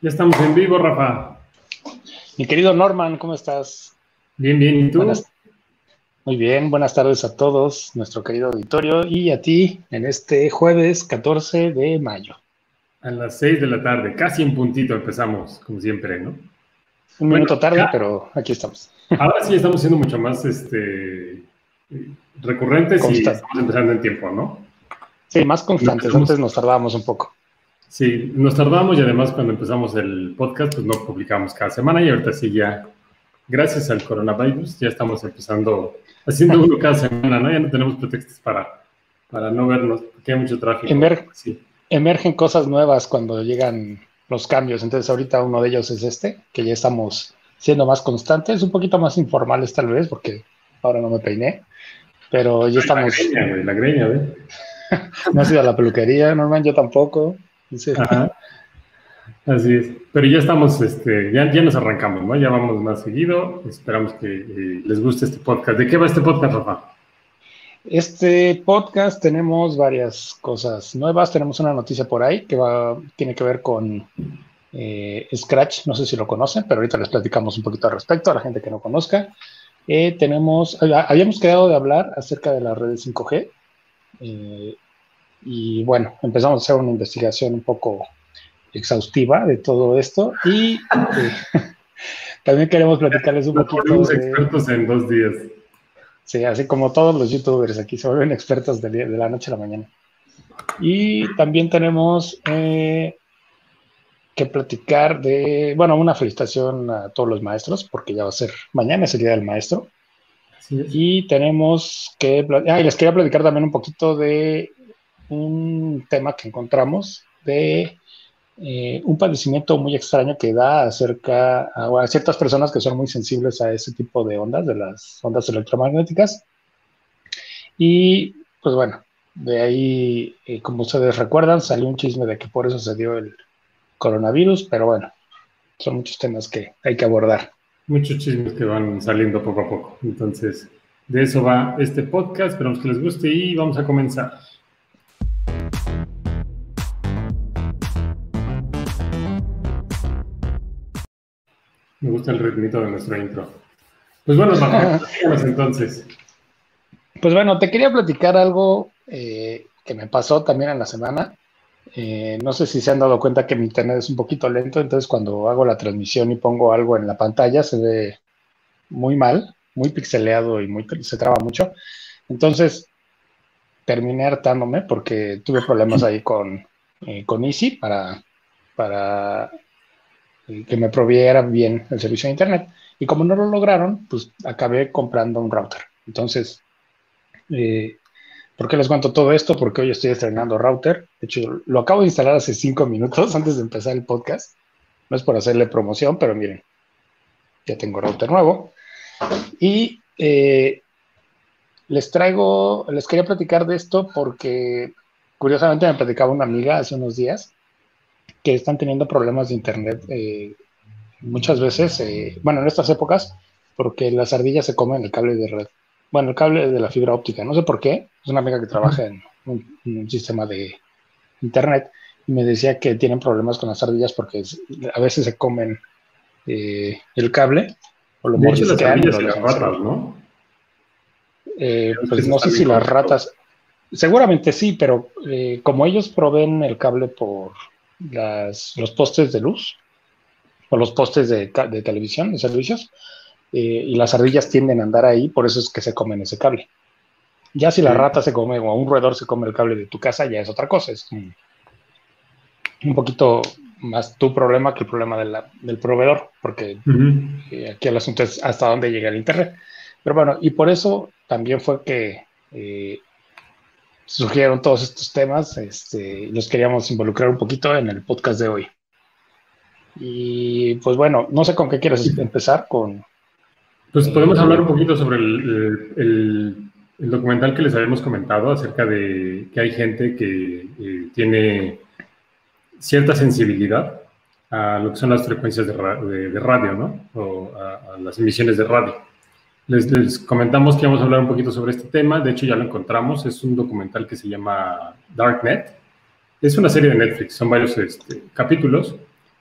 Ya estamos en vivo, Rafa. Mi querido Norman, ¿cómo estás? Bien, bien, ¿y tú? Muy bien, buenas tardes a todos, nuestro querido auditorio, y a ti en este jueves 14 de mayo. A las 6 de la tarde, casi en puntito empezamos, como siempre, ¿no? Un minuto tarde, pero aquí estamos. Ahora sí estamos siendo mucho más este, recurrentes y estamos empezando en tiempo, ¿no? Sí, más constantes. Antes nos tardábamos un poco. Sí, nos tardamos y además cuando empezamos el podcast, pues no publicamos cada semana y ahorita sí ya, gracias al coronavirus, ya estamos empezando, haciendo uno cada semana, ¿no? Ya no tenemos pretextos para, para no vernos, porque hay mucho tráfico. sí. Emergen cosas nuevas cuando llegan los cambios. Entonces ahorita uno de ellos es este, que ya estamos siendo más constantes, un poquito más informales tal vez, porque ahora no me peiné, pero ya estamos... La greña, la greña, no ha sido a la peluquería, normal, yo tampoco. Así es. Pero ya estamos, este, ya, ya nos arrancamos, ¿no? Ya vamos más seguido. Esperamos que eh, les guste este podcast. ¿De qué va este podcast, Rafa? Este podcast tenemos varias cosas nuevas. Tenemos una noticia por ahí que va, tiene que ver con eh, Scratch. No sé si lo conocen, pero ahorita les platicamos un poquito al respecto a la gente que no conozca. Eh, tenemos, habíamos quedado de hablar acerca de las redes 5G. Y bueno, empezamos a hacer una investigación un poco exhaustiva de todo esto y eh, también queremos platicarles un poquito. De, expertos en dos días. Sí, así como todos los youtubers aquí se vuelven expertos de, de la noche a la mañana. Y también tenemos eh, que platicar de, bueno, una felicitación a todos los maestros, porque ya va a ser mañana es el Día del Maestro. Y tenemos que, ah, y les quería platicar también un poquito de un tema que encontramos de eh, un padecimiento muy extraño que da acerca a, ciertas personas que son muy sensibles a ese tipo de ondas, de las ondas electromagnéticas. Y pues bueno, de ahí, eh, como ustedes recuerdan, salió un chisme de que por eso se dio el coronavirus, pero bueno, son muchos temas que hay que abordar. Muchos chismes que van saliendo poco a poco. Entonces, de eso va este podcast. Esperamos que les guste y vamos a comenzar. Me gusta el ritmito de nuestro intro. Pues bueno, vamos entonces. Pues bueno, te quería platicar algo eh, que me pasó también en la semana. Eh, no sé si se han dado cuenta que mi internet es un poquito lento, entonces cuando hago la transmisión y pongo algo en la pantalla se ve muy mal, muy pixeleado y muy, se traba mucho. Entonces terminé hartándome porque tuve problemas ahí con, eh, con Easy para, para que me proviera bien el servicio de Internet. Y como no lo lograron, pues acabé comprando un router. Entonces, eh, ¿por qué les cuento todo esto? Porque hoy estoy estrenando router. De hecho, lo acabo de instalar hace cinco minutos antes de empezar el podcast. No es por hacerle promoción, pero miren, ya tengo router nuevo. Y eh, les traigo, les quería platicar de esto porque curiosamente me platicaba una amiga hace unos días que están teniendo problemas de internet eh, muchas veces, eh, bueno, en estas épocas, porque las ardillas se comen el cable de red, bueno, el cable de la fibra óptica, no sé por qué, es una amiga que trabaja en un, sistema de internet y me decía que tienen problemas con las ardillas porque a veces se comen eh, el cable o lo mordisquean. ¿no? pues no sé si las ratas, seguramente sí, pero como ellos proveen el cable por las, los postes de luz o los postes de, de televisión, de servicios, eh, y las ardillas tienden a andar ahí, por eso es que se comen ese cable. Ya si la rata se come o un roedor se come el cable de tu casa, ya es otra cosa. Es un, poquito más tu problema que el problema del proveedor, porque eh, aquí el asunto es hasta dónde llega el Internet. Pero bueno, y por eso también fue que eh, surgieron todos estos temas, este, los queríamos involucrar un poquito en el podcast de hoy. Y pues bueno, no sé con qué quieres empezar con... Pues podemos hablar un poquito sobre el, documental que les habíamos comentado acerca de que hay gente que eh, tiene cierta sensibilidad a lo que son las frecuencias de, radio, ¿no? O a las emisiones de radio. Les, comentamos que vamos a hablar un poquito sobre este tema. De hecho, ya lo encontramos. Es un documental que se llama Darknet. Es una serie de Netflix. Son varios este, capítulos.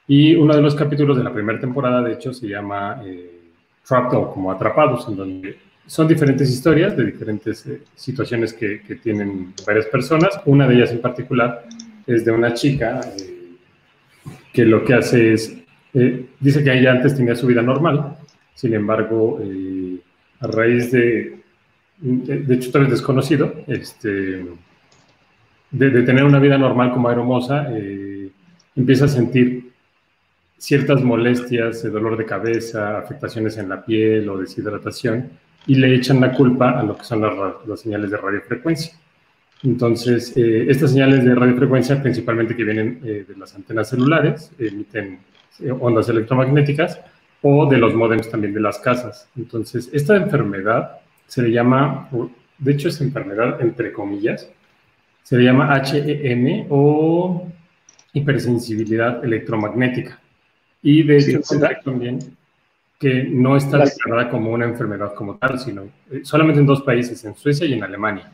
Y uno de los capítulos de la primera temporada, de hecho, se llama eh, Trapped o como Atrapados, en donde son diferentes historias de diferentes eh, situaciones que, que, tienen varias personas. Una de ellas en particular es de una chica eh, que lo que hace es, eh, dice que ella antes tenía su vida normal, sin embargo, a raíz de, de, hecho, tal vez desconocido, este, de, de, tener una vida normal como aeromosa, empieza a sentir ciertas molestias, dolor de cabeza, afectaciones en la piel o deshidratación, y le echan la culpa a lo que son las, señales de radiofrecuencia. Entonces, eh, estas señales de radiofrecuencia, principalmente que vienen eh, de las antenas celulares, emiten eh, ondas electromagnéticas o de los modems también de las casas. Entonces, esta enfermedad se le llama, de hecho es enfermedad entre comillas, se le llama HEM o hipersensibilidad electromagnética. Y de hecho, también que no está declarada como una enfermedad como tal, sino eh, solamente en dos países, en Suecia y en Alemania.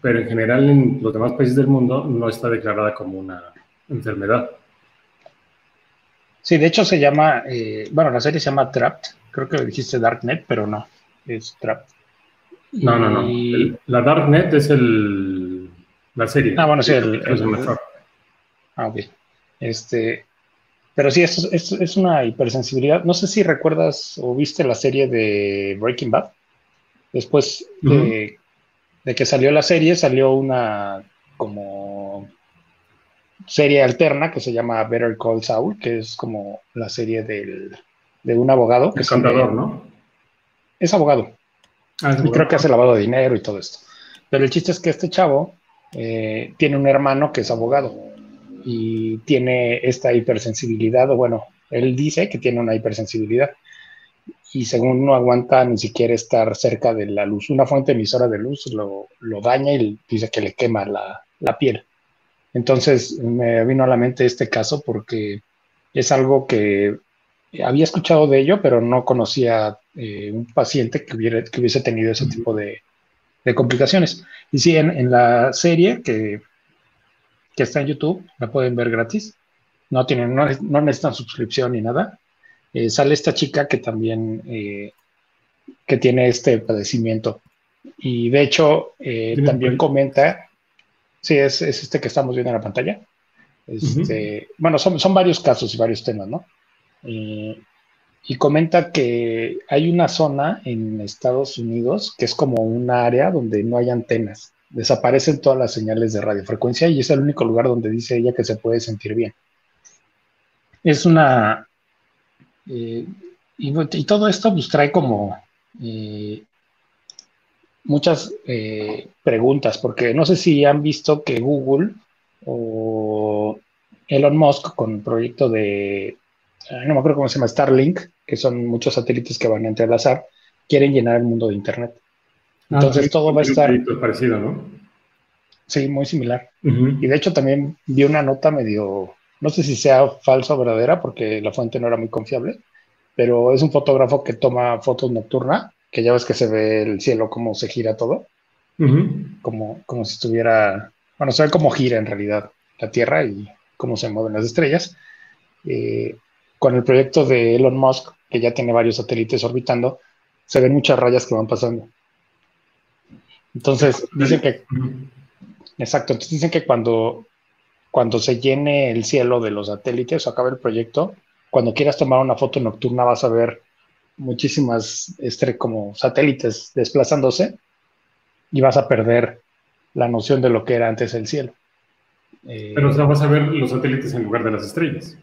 Pero en general en los demás países del mundo no está declarada como una enfermedad. Sí, de hecho se llama, eh, bueno, la serie se llama Trapped, creo que dijiste Darknet, pero no, es Trapped. No, no, no. la Darknet es el, la serie. Ah, bueno, sí, el, el, Ah, ok. Este, pero sí, es, es, una hipersensibilidad. No sé si recuerdas o viste la serie de Breaking Bad. Después de, que salió la serie, salió una como serie alterna que se llama Better Call Saul, que es como la serie del, de un abogado. Que contador, ¿no? Es abogado. Ah, y creo que hace lavado de dinero y todo esto. Pero el chiste es que este chavo eh, tiene un hermano que es abogado y tiene esta hipersensibilidad, o bueno, él dice que tiene una hipersensibilidad y según no aguanta ni siquiera estar cerca de la luz. Una fuente emisora de luz lo, lo daña y dice que le quema la, la, piel. Entonces me vino a la mente este caso porque es algo que había escuchado de ello, pero no conocía eh, un paciente que, hubiera, que hubiese tenido ese tipo de, de complicaciones. Y sí, en, en, la serie que que está en YouTube, la pueden ver gratis. No, tienen, no, necesitan suscripción ni nada. Eh, sale esta chica que también eh, que tiene este padecimiento. Y de hecho, eh, también comenta, sí, es, este que estamos viendo en la pantalla. Este, Bueno, son, son, varios casos y varios temas, ¿no? y comenta que hay una zona en Estados Unidos que es como un área donde no hay antenas desaparecen todas las señales de radiofrecuencia y es el único lugar donde dice ella que se puede sentir bien. Es una... Eh, y, todo esto pues trae como eh, muchas eh, preguntas, porque no sé si han visto que Google o Elon Musk con el proyecto de, no me acuerdo cómo se llama, Starlink, que son muchos satélites que van a entrelazar, quieren llenar el mundo de Internet. Ah, Entonces todo va a estar... parecido, ¿no? Sí, muy similar. Y de hecho también vi una nota medio, no sé si sea falsa o verdadera, porque la fuente no era muy confiable, pero es un fotógrafo que toma fotos nocturna, que ya ves que se ve el cielo como se gira todo, como, como si estuviera, bueno, se ve cómo gira en realidad la Tierra y cómo se mueven las estrellas. Eh, con el proyecto de Elon Musk, que ya tiene varios satélites orbitando, se ven muchas rayas que van pasando. Entonces, dicen que, exacto, entonces dicen que cuando, cuando se llene el cielo de los satélites o acabe el proyecto, cuando quieras tomar una foto nocturna vas a ver muchísimas este, como satélites desplazándose y vas a perder la noción de lo que era antes el cielo. Eh, Pero o vas a ver los satélites en lugar de las estrellas.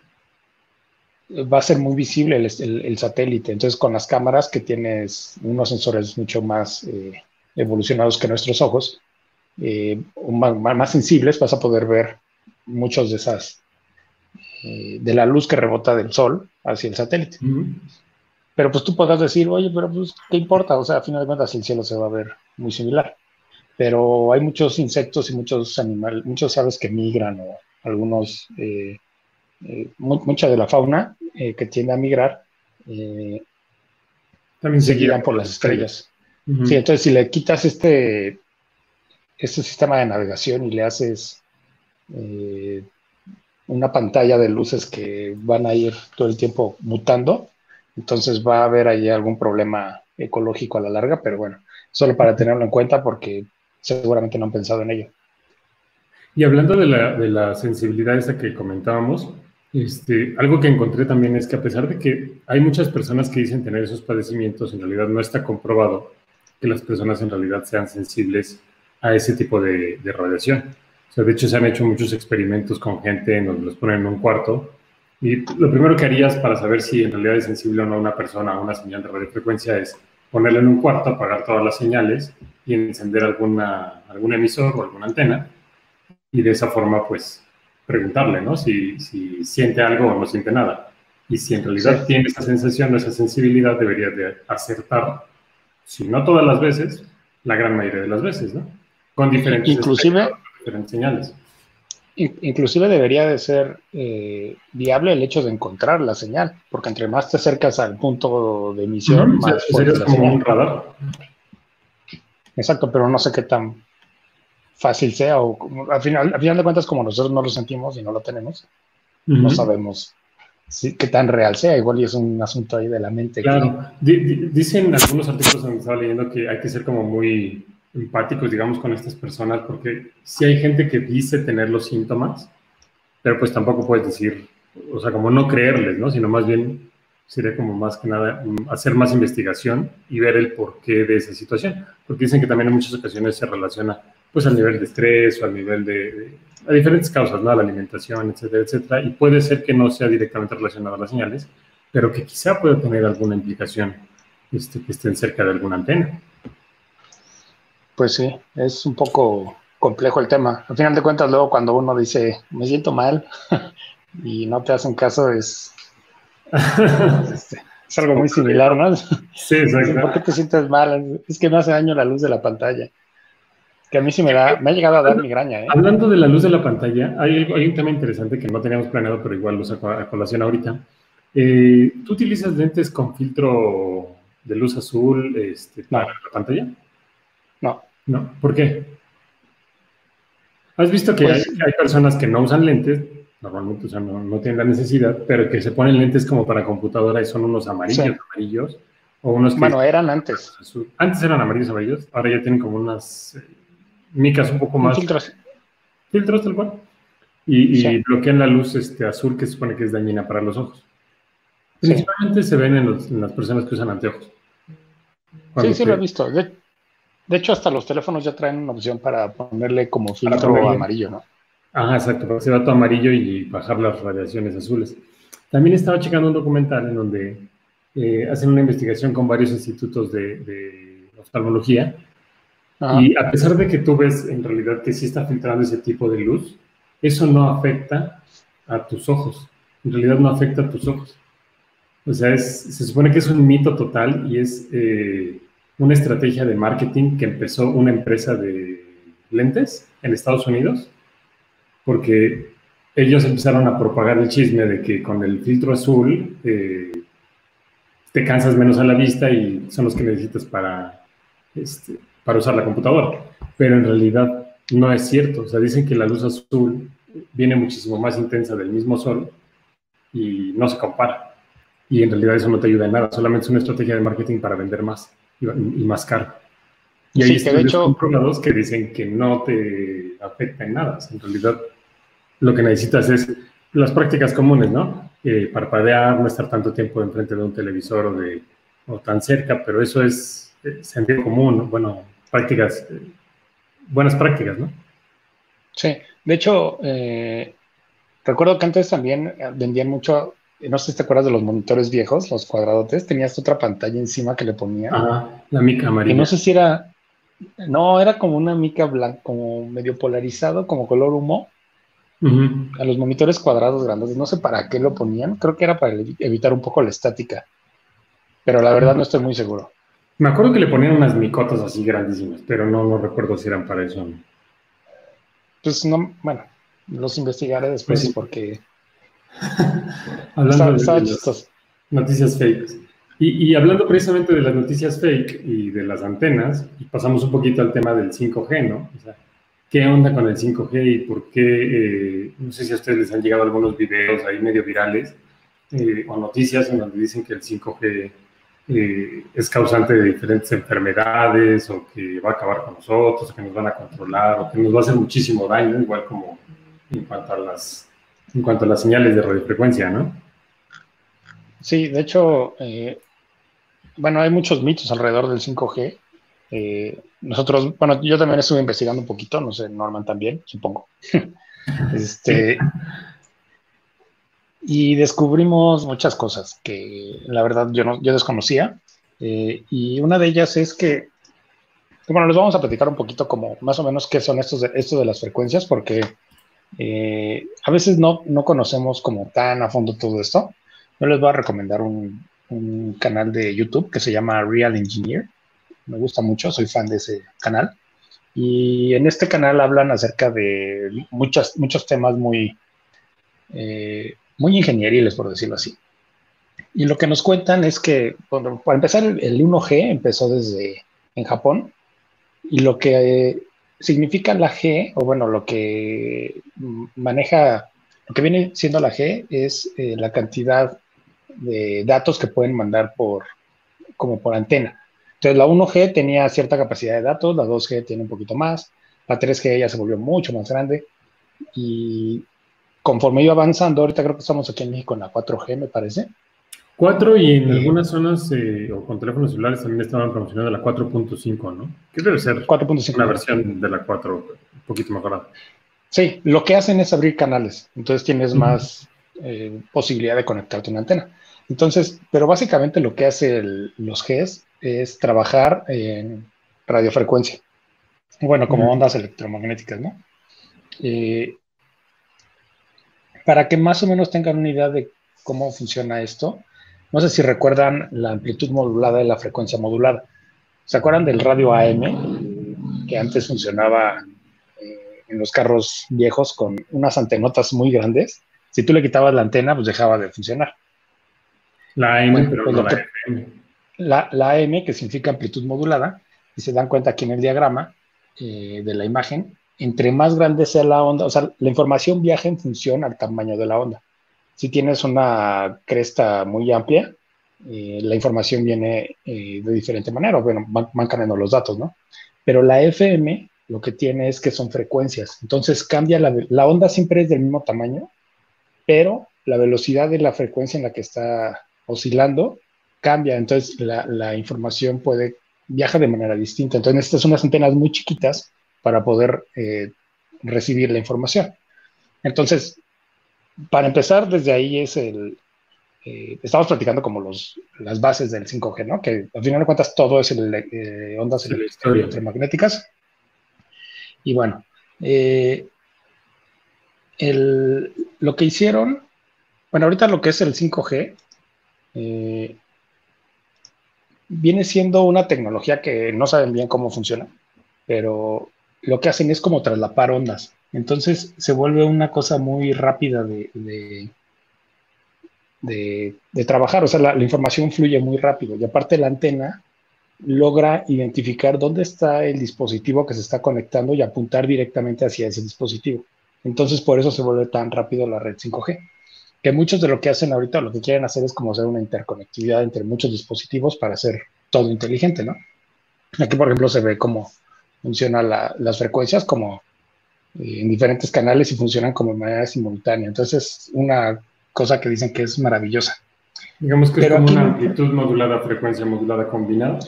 Va a ser muy visible el, satélite. Entonces, con las cámaras que tienes unos sensores mucho más eh, evolucionados que nuestros ojos, eh, más, sensibles, vas a poder ver muchos de esas, de la luz que rebota del sol hacia el satélite. Pero pues tú podrás decir, oye, pero pues, ¿qué importa? O sea, a final de cuentas el cielo se va a ver muy similar. Pero hay muchos insectos y muchos animales, muchos aves que migran o algunos, eh, mucha de la fauna que tiende a migrar, también se guían por las estrellas. Sí, entonces si le quitas este, este sistema de navegación y le haces, eh, una pantalla de luces que van a ir todo el tiempo mutando. Entonces va a haber ahí algún problema ecológico a la larga, pero bueno, solo para tenerlo en cuenta porque seguramente no han pensado en ello. Y hablando de la, de la sensibilidad esa que comentábamos, este, algo que encontré también es que a pesar de que hay muchas personas que dicen tener esos padecimientos, en realidad no está comprobado que las personas en realidad sean sensibles a ese tipo de, de radiación. O sea, de hecho, se han hecho muchos experimentos con gente en donde los ponen en un cuarto y lo primero que harías para saber si en realidad es sensible o no una persona a una señal de radiofrecuencia es ponerlo en un cuarto, apagar todas las señales y encender alguna, algún emisor o alguna antena y de esa forma, pues, preguntarle, ¿no? Si, si siente algo o no siente nada. Y si en realidad tiene esa sensación o esa sensibilidad, debería de acertar, si no todas las veces, la gran mayoría de las veces, ¿no? Con diferentes, inclusive, diferentes señales. Inclusive debería de ser eh, viable el hecho de encontrar la señal, porque entre más te acercas al punto de emisión, más fuerte como un radar. Exacto, pero no sé qué tan fácil sea, o al final, al final de cuentas, como nosotros no lo sentimos y no lo tenemos, no sabemos si, qué tan real sea, igual y es un asunto ahí de la mente. Claro, dicen algunos artículos donde estaba leyendo que hay que ser como muy empáticos, digamos, con estas personas, porque si hay gente que dice tener los síntomas, pero pues tampoco puedes decir, o sea, como no creerles, ¿no? Sino más bien sería como más que nada mm, hacer más investigación y ver el porqué de esa situación, porque dicen que también en muchas ocasiones se relaciona pues al nivel de estrés o al nivel de, a diferentes causas, ¿no? La alimentación, etcétera, etcétera, y puede ser que no sea directamente relacionado a las señales, pero que quizá pueda tener alguna implicación este, que estén cerca de alguna antena. Pues sí, es un poco complejo el tema. Al final de cuentas, luego cuando uno dice, me siento mal y no te hacen caso, es, este, es algo muy similar, ¿no? Sí, exacto. ¿Por qué te sientes mal? Es que me hace daño la luz de la pantalla. Que a mí sí me da, me ha llegado a dar migraña. ¿eh? Hablando de la luz de la pantalla, hay, hay un tema interesante que no teníamos planeado, pero igual lo saco a colación ahorita. Eh, ¿Tú utilizas lentes con filtro de luz azul este, para la pantalla? No. ¿No? ¿Por qué? ¿Has visto que pues hay, personas que no usan lentes, normalmente o no, tienen la necesidad, pero que se ponen lentes como para computadora y son unos amarillos, amarillos, o unos que... Bueno, eran antes. Antes eran amarillos, amarillos, ahora ya tienen como unas eh, micas un poco más... Filtros. Filtros, tal cual. Y, bloquean la luz este, azul que se supone que es dañina para los ojos. Principalmente se ven en, las personas que usan anteojos. sí, sí, lo he visto. De, de hecho, hasta los teléfonos ya traen una opción para ponerle como filtro amarillo, ¿no? Ajá, exacto, para que se todo amarillo y bajar las radiaciones azules. También estaba checando un documental en donde eh, hacen una investigación con varios institutos de, oftalmología y a pesar de que tú ves en realidad que sí está filtrando ese tipo de luz, eso no afecta a tus ojos. En realidad no afecta a tus ojos. O sea, se supone que es un mito total y es eh, una estrategia de marketing que empezó una empresa de lentes en Estados Unidos, porque ellos empezaron a propagar el chisme de que con el filtro azul eh, te cansas menos a la vista y son los que necesitas para, este, para usar la computadora. Pero en realidad no es cierto. O sea, dicen que la luz azul viene muchísimo más intensa del mismo sol y no se compara. Y en realidad eso no te ayuda en nada, solamente es una estrategia de marketing para vender más y, más caro. Y hay sí, que de hecho, que dicen que no te afecta en nada. En realidad, lo que necesitas es las prácticas comunes, ¿no? Eh, parpadear, no estar tanto tiempo enfrente de un televisor o, de, o tan cerca, pero eso es eh, sentido común, bueno, prácticas, eh, buenas prácticas, ¿no? Sí, de hecho, recuerdo que antes también vendían mucho no sé si te acuerdas de los monitores viejos, los cuadradotes, tenías otra pantalla encima que le ponían. Ah, la mica amarilla. Y no sé si era, no, era como una mica blanca, como medio polarizado, como color humo. A los monitores cuadrados grandes, no sé para qué lo ponían, creo que era para evitar un poco la estática, pero la verdad no estoy muy seguro. Me acuerdo que le ponían unas micotas así grandísimas, pero no, no recuerdo si eran para eso. Pues no, bueno, los investigaré después pues porque hablando de, noticias fake. Y, hablando precisamente de las noticias fake y de las antenas, y pasamos un poquito al tema del 5G, ¿no? qué onda con el 5G y por qué, eh, no sé si a ustedes les han llegado algunos videos ahí medio virales eh, o noticias en donde dicen que el 5G eh, es causante de diferentes enfermedades o que va a acabar con nosotros, o que nos van a controlar o que nos va a hacer muchísimo daño, igual como en cuanto a las, en cuanto a las señales de radiofrecuencia, ¿no? Sí, de hecho, bueno, hay muchos mitos alrededor del 5G. nosotros, bueno, yo también estuve investigando un poquito, no sé, Norman también, supongo. este, y descubrimos muchas cosas que la verdad yo, no, yo desconocía. Eh, y una de ellas es que, bueno, les vamos a platicar un poquito como más o menos qué son estos de, de las frecuencias, porque eh, a veces no, no conocemos como tan a fondo todo esto. Yo les voy a recomendar un, un canal de YouTube que se llama Real Engineer. Me gusta mucho, soy fan de ese canal. Y en este canal hablan acerca de muchas, muchos temas muy, eh, muy ingenieriles, por decirlo así. Y lo que nos cuentan es que, bueno, para empezar, el 1G empezó desde en Japón y lo que significa la G, o bueno, lo que maneja, lo que viene siendo la G es eh, la cantidad de datos que pueden mandar por, como por antena. Entonces, la 1G tenía cierta capacidad de datos, la 2G tiene un poquito más, la 3G ya se volvió mucho más grande y conforme iba avanzando, ahorita creo que estamos aquí en México en la 4G, me parece. 4 y en algunas zonas eh, o con teléfonos celulares también estaban promocionando la 4.5, ¿no? ¿Qué debe ser 4.5. una versión de la 4 un poquito mejorada. Sí, lo que hacen es abrir canales, entonces tienes más eh, posibilidad de conectarte a una antena. Entonces, pero básicamente lo que hace los Gs es trabajar en radiofrecuencia. Bueno, como ondas electromagnéticas, ¿no? Eh, para que más o menos tengan una idea de cómo funciona esto, no sé si recuerdan la amplitud modulada y la frecuencia modulada. ¿Se acuerdan del radio AM que antes funcionaba eh, en los carros viejos con unas antenotas muy grandes? Si tú le quitabas la antena, pues dejaba de funcionar. La AM, pero pues no la FM. La, la, AM, que significa amplitud modulada, y se dan cuenta aquí en el diagrama eh, de la imagen, entre más grande sea la onda, o sea, la información viaja en función al tamaño de la onda. Si tienes una cresta muy amplia, eh, la información viene eh, de diferente manera, bueno, van, cambiando los datos, ¿no? Pero la FM lo que tiene es que son frecuencias, entonces cambia la, onda siempre es del mismo tamaño, pero la velocidad de la frecuencia en la que está oscilando cambia, entonces la, información puede viaja de manera distinta. Entonces estas son unas antenas muy chiquitas para poder eh, recibir la información. Entonces, para empezar, desde ahí es el... Eh, estamos platicando como los, las bases del 5G, ¿no? Que al final de cuentas todo es el, eh, ondas electromagnéticas. Y bueno, lo que hicieron, bueno, ahorita lo que es el 5G, viene siendo una tecnología que no saben bien cómo funciona, pero lo que hacen es como traslapar ondas. Entonces se vuelve una cosa muy rápida de, de, trabajar, o sea, la, información fluye muy rápido y aparte la antena logra identificar dónde está el dispositivo que se está conectando y apuntar directamente hacia ese dispositivo. Entonces por eso se vuelve tan rápido la red 5G. Que muchos de lo que hacen ahorita, lo que quieren hacer es como hacer una interconectividad entre muchos dispositivos para hacer todo inteligente, ¿no? Aquí, por ejemplo, se ve como funcionan las frecuencias como en diferentes canales y funcionan como de manera simultánea. Entonces, una cosa que dicen que es maravillosa. Digamos que es como una amplitud modulada, frecuencia modulada combinada.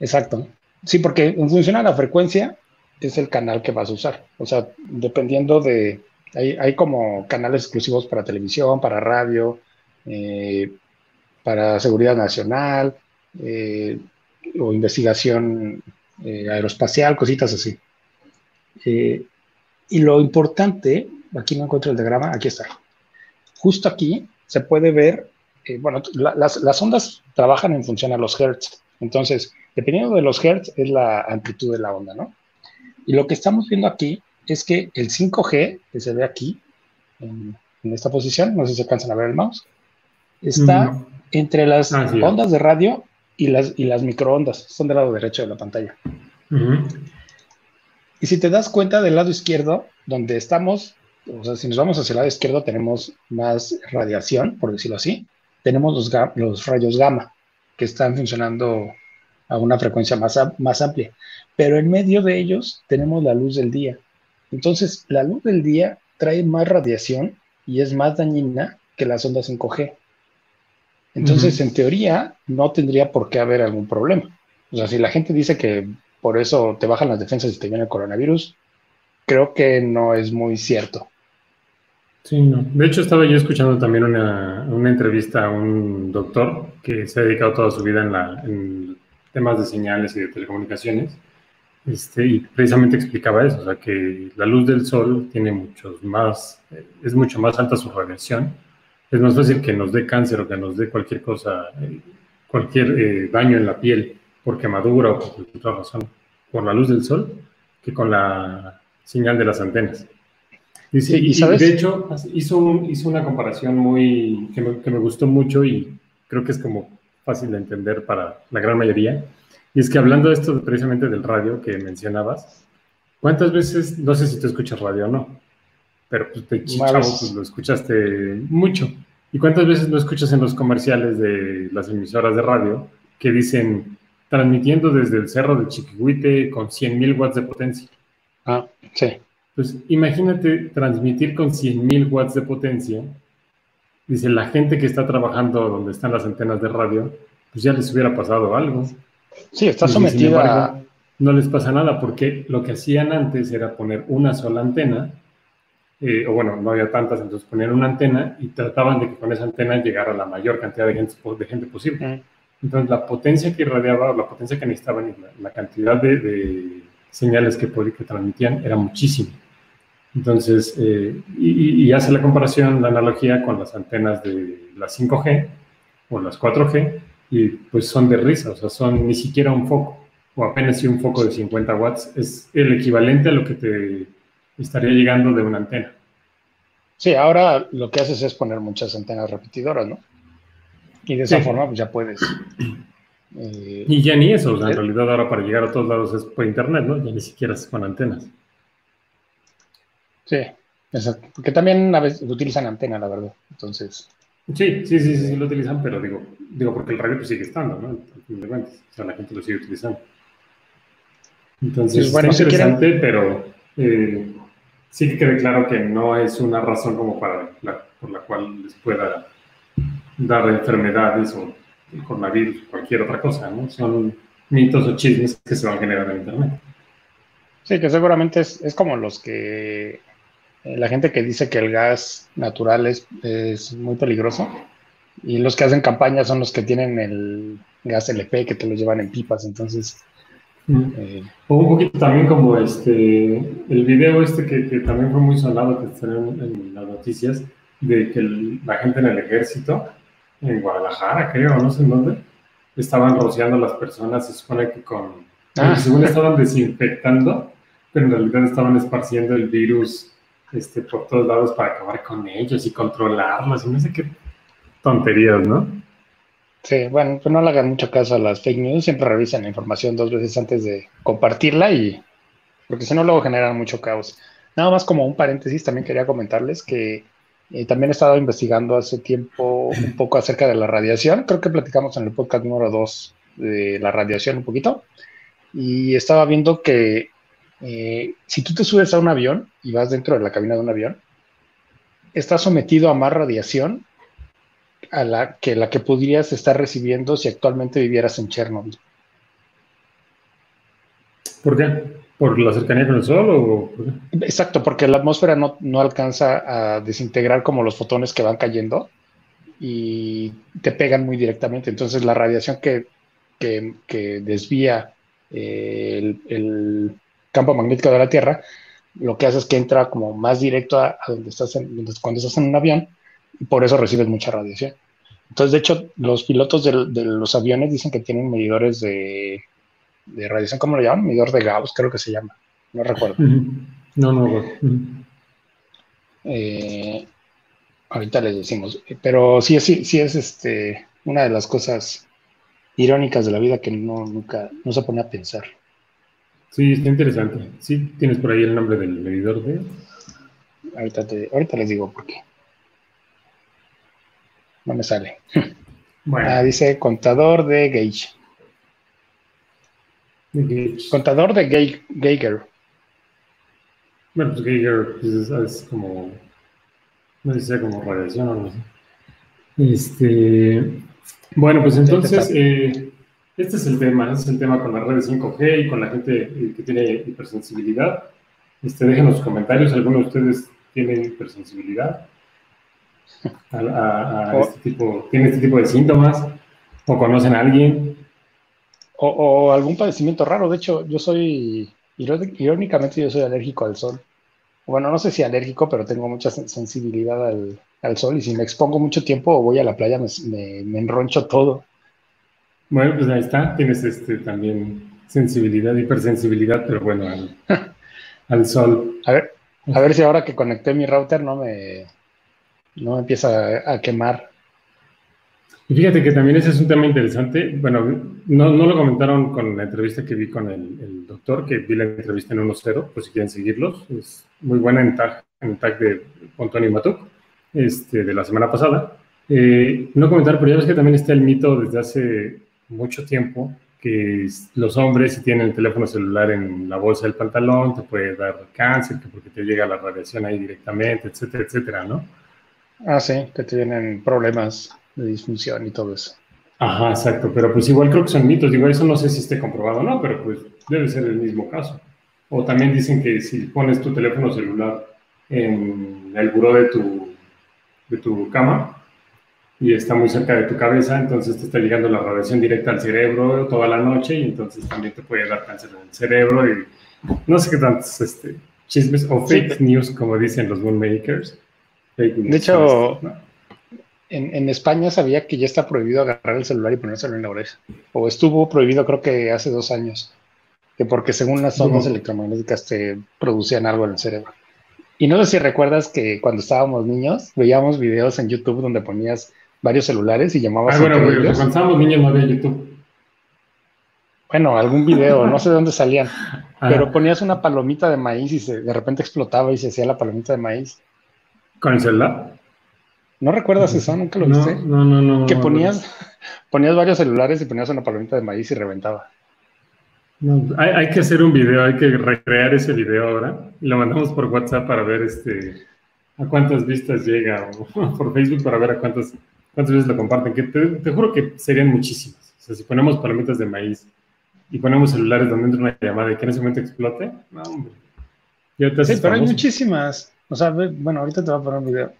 Exacto. Sí, porque en función a la frecuencia es el canal que vas a usar. O sea, dependiendo de... Hay, hay como canales exclusivos para televisión, para radio, eh, para seguridad nacional eh, o investigación eh, aeroespacial, cositas así. Eh, y lo importante, aquí no encuentro el diagrama, aquí está. Justo aquí se puede ver, eh, bueno, las, las, ondas trabajan en función a los hertz. Entonces, dependiendo de los hertz, es la amplitud de la onda, ¿no? Y lo que estamos viendo aquí es que el 5G, que se ve aquí, en, esta posición, no sé si se alcanzan a ver el mouse, está entre las ah, ondas de radio y las, y las microondas son del lado derecho de la pantalla. Y si te das cuenta del lado izquierdo, donde estamos, o sea, si nos vamos hacia el lado izquierdo tenemos más radiación, por decirlo así, tenemos los, los rayos gamma, que están funcionando a una frecuencia más, más amplia. Pero en medio de ellos tenemos la luz del día. Entonces, la luz del día trae más radiación y es más dañina que las ondas 5G. Entonces, en teoría, no tendría por qué haber algún problema. O sea, si la gente dice que por eso te bajan las defensas y te viene el coronavirus, creo que no es muy cierto. Sí, no. De hecho, estaba yo escuchando también una, entrevista a un doctor que se ha dedicado toda su vida en, la, en temas de señales y de telecomunicaciones. Este, y precisamente explicaba eso, o sea, que la luz del sol tiene muchos más, es mucho más alta su radiación. Es más fácil que nos dé cáncer o que nos dé cualquier cosa, eh, cualquier eh, daño en la piel por quemadura o por cualquier otra razón, por la luz del sol, que con la señal de las antenas. Dice, y, de hecho hizo, hizo una comparación muy que me, que me gustó mucho y creo que es como fácil de entender para la gran mayoría. Y es que hablando de esto precisamente del radio que mencionabas, ¿cuántas veces, no sé si tú escuchas radio o no, pero pues chavo pues, lo escuchaste mucho. ¿Y cuántas veces lo escuchas en los comerciales de las emisoras de radio que dicen transmitiendo desde el cerro de Chiquihuite con 100.000 watts de potencia? Ah, sí. Pues imagínate transmitir con 100.000 watts de potencia. Dice, la gente que está trabajando donde están las antenas de radio, pues ya les hubiera pasado algo. Sí, está sometida a... No les pasa nada porque lo que hacían antes era poner una sola antena, eh, o bueno, no había tantas, entonces ponían una antena y trataban de que con esa antena llegara la mayor cantidad de gente, de gente posible. Entonces la potencia que irradiaba, la potencia que necesitaban la, cantidad de, señales que, que transmitían era muchísimo. Entonces, eh, y, y, hace la comparación, la analogía con las antenas de las 5G o las 4G, y pues son de risa, o sea, son ni siquiera un foco, o apenas si un foco de 50 watts, es el equivalente a lo que te estaría llegando de una antena. Sí, ahora lo que haces es poner muchas antenas repetidoras, ¿no? Y de esa forma pues ya puedes. Eh, y ya ni eso, o sea, en realidad ahora para llegar a todos lados es por internet, ¿no? Ya ni siquiera es con antenas. Sí, exacto. Porque también a veces utilizan antena, la verdad. Entonces. Sí, sí, sí, sí, lo utilizan, pero digo, digo porque el radio pues sigue estando, ¿no? O sea, la gente lo sigue utilizando. Entonces, bueno, es interesante, pero eh, sí que quede claro que no es una razón como para por la cual les pueda dar enfermedades o el coronavirus cualquier otra cosa, ¿no? Son mitos o chismes que se van a generar en Internet. Sí, que seguramente es, es como los que eh, la gente que dice que el gas natural es, muy peligroso y los que hacen campaña son los que tienen el gas LP que te lo llevan en pipas, entonces... Mm. Eh, o un poquito también como este, el video este que, también fue muy sonado que está en, las noticias, de que la gente en el ejército, en Guadalajara creo, no sé en dónde, estaban rociando a las personas, se supone que con... Ah. Según estaban desinfectando, pero en realidad estaban esparciendo el virus este, por todos lados para acabar con ellos y controlarlos y no sé qué tonterías, ¿no? Sí, bueno, pues no le hagan mucho caso a las fake news, siempre revisen la información dos veces antes de compartirla y porque si no luego generan mucho caos. Nada más como un paréntesis, también quería comentarles que también he estado investigando hace tiempo un poco acerca de la radiación, creo que platicamos en el podcast número 2 de la radiación un poquito, y estaba viendo que eh, si tú te subes a un avión y vas dentro de la cabina de un avión, estás sometido a más radiación a la que la que podrías estar recibiendo si actualmente vivieras en Chernobyl. ¿Por qué? ¿Por la cercanía con el Sol? O Exacto, porque la atmósfera no, alcanza a desintegrar como los fotones que van cayendo y te pegan muy directamente. Entonces la radiación que, desvía eh, el, campo magnético de la Tierra, lo que hace es que entra como más directo a, donde estás cuando estás en un avión y por eso recibes mucha radiación. Entonces, de hecho, los pilotos de, los aviones dicen que tienen medidores de, radiación, ¿cómo lo llaman? Medidor de Gauss, creo que se llama. No recuerdo. No, no. Eh, ahorita les decimos. Pero sí, sí, sí es este, una de las cosas irónicas de la vida que no, nunca no se pone a pensar. Sí, está interesante. Sí, tienes por ahí el nombre del medidor de. Ahorita, te, ahorita les digo por qué. No me sale. Bueno. Ah, dice contador de Gauge. Contador de Geiger. Bueno, pues Geiger pues, es, como. No sé si sea como radiación o algo así. Este. Bueno, pues entonces. Eh, este es el tema, este es el tema con las redes 5G y con la gente que tiene hipersensibilidad. Este, dejen los comentarios, ¿alguno de ustedes tiene hipersensibilidad? A, este tipo, ¿Tiene este tipo de síntomas? ¿O conocen a alguien? O, algún padecimiento raro. De hecho, yo soy, irónicamente, yo soy alérgico al sol. Bueno, no sé si alérgico, pero tengo mucha sensibilidad al, sol y si me expongo mucho tiempo o voy a la playa me, me enroncho todo. Bueno, pues ahí está, tienes este también sensibilidad, hipersensibilidad, pero bueno, al, sol. A ver, a ver si ahora que conecté mi router no me, no empieza a, quemar. Y fíjate que también ese es un tema interesante. Bueno, no, no lo comentaron con la entrevista que vi con el, doctor, que vi la entrevista en 1.0, pues si quieren seguirlos. Es muy buena en tag, en tag de Pontoni Matuk, este, de la semana pasada. Eh, no comentar, pero ya ves que también está el mito desde hace mucho tiempo que los hombres si tienen el teléfono celular en la bolsa del pantalón te puede dar cáncer, que porque te llega la radiación ahí directamente, etcétera, etcétera, ¿no? Ah, sí, que tienen problemas de disfunción y todo eso. Ajá, exacto, pero pues igual creo que son mitos, digo, eso no sé si esté comprobado o no, pero pues debe ser el mismo caso. O también dicen que si pones tu teléfono celular en el buró de tu, de tu cama, y está muy cerca de tu cabeza, entonces te está llegando la radiación directa al cerebro toda la noche y entonces también te puede dar cáncer en el cerebro y no sé qué tantos este, chismes o fake news, como dicen los moonmakers. de hecho, en, en, España sabía que ya está prohibido agarrar el celular y ponérselo en la oreja. O estuvo prohibido creo que hace dos años, que porque según las ondas electromagnéticas te producían algo en el cerebro. Y no sé si recuerdas que cuando estábamos niños veíamos videos en YouTube donde ponías varios celulares y llamabas. Ah, bueno, cuando estábamos niños no había YouTube. Bueno, algún video, no sé de dónde salían, ah. pero ponías una palomita de maíz y se, de repente explotaba y se hacía la palomita de maíz. ¿Con el celular? ¿No recuerdas eso? ¿Nunca lo viste? No, no, no. Que ponías, ponías varios celulares y ponías una palomita de maíz y reventaba. hay, hay, que hacer un video, hay que recrear ese video ahora y lo mandamos por WhatsApp para ver este a cuántas vistas llega o por Facebook para ver a cuántas ¿Cuántas veces lo comparten? Que te, juro que serían muchísimas. O sea, si ponemos palomitas de maíz y ponemos celulares donde entra una llamada y que en ese momento explote, no, hombre. sí, pero hay muchísimas. O sea, bueno, ahorita te voy a poner un video.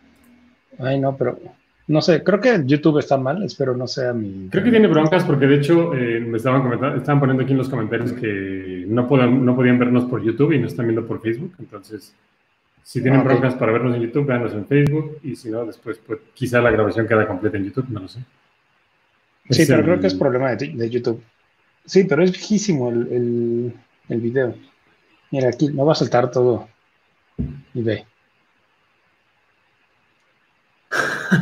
Ay, no, pero no sé, creo que YouTube está mal, espero no sea mi... Creo que tiene broncas porque de hecho eh, me estaban comentando, estaban poniendo aquí en los comentarios que no, puedan, no podían vernos por YouTube y nos están viendo por Facebook, entonces si tienen ah, broncas para vernos en YouTube, véanos en Facebook y si no, después pues, quizá la grabación queda completa en YouTube, no lo sé. Sí, pero creo que es problema de, YouTube. Sí, pero es viejísimo el, el, video. Mira, aquí no va a saltar todo. Y ve.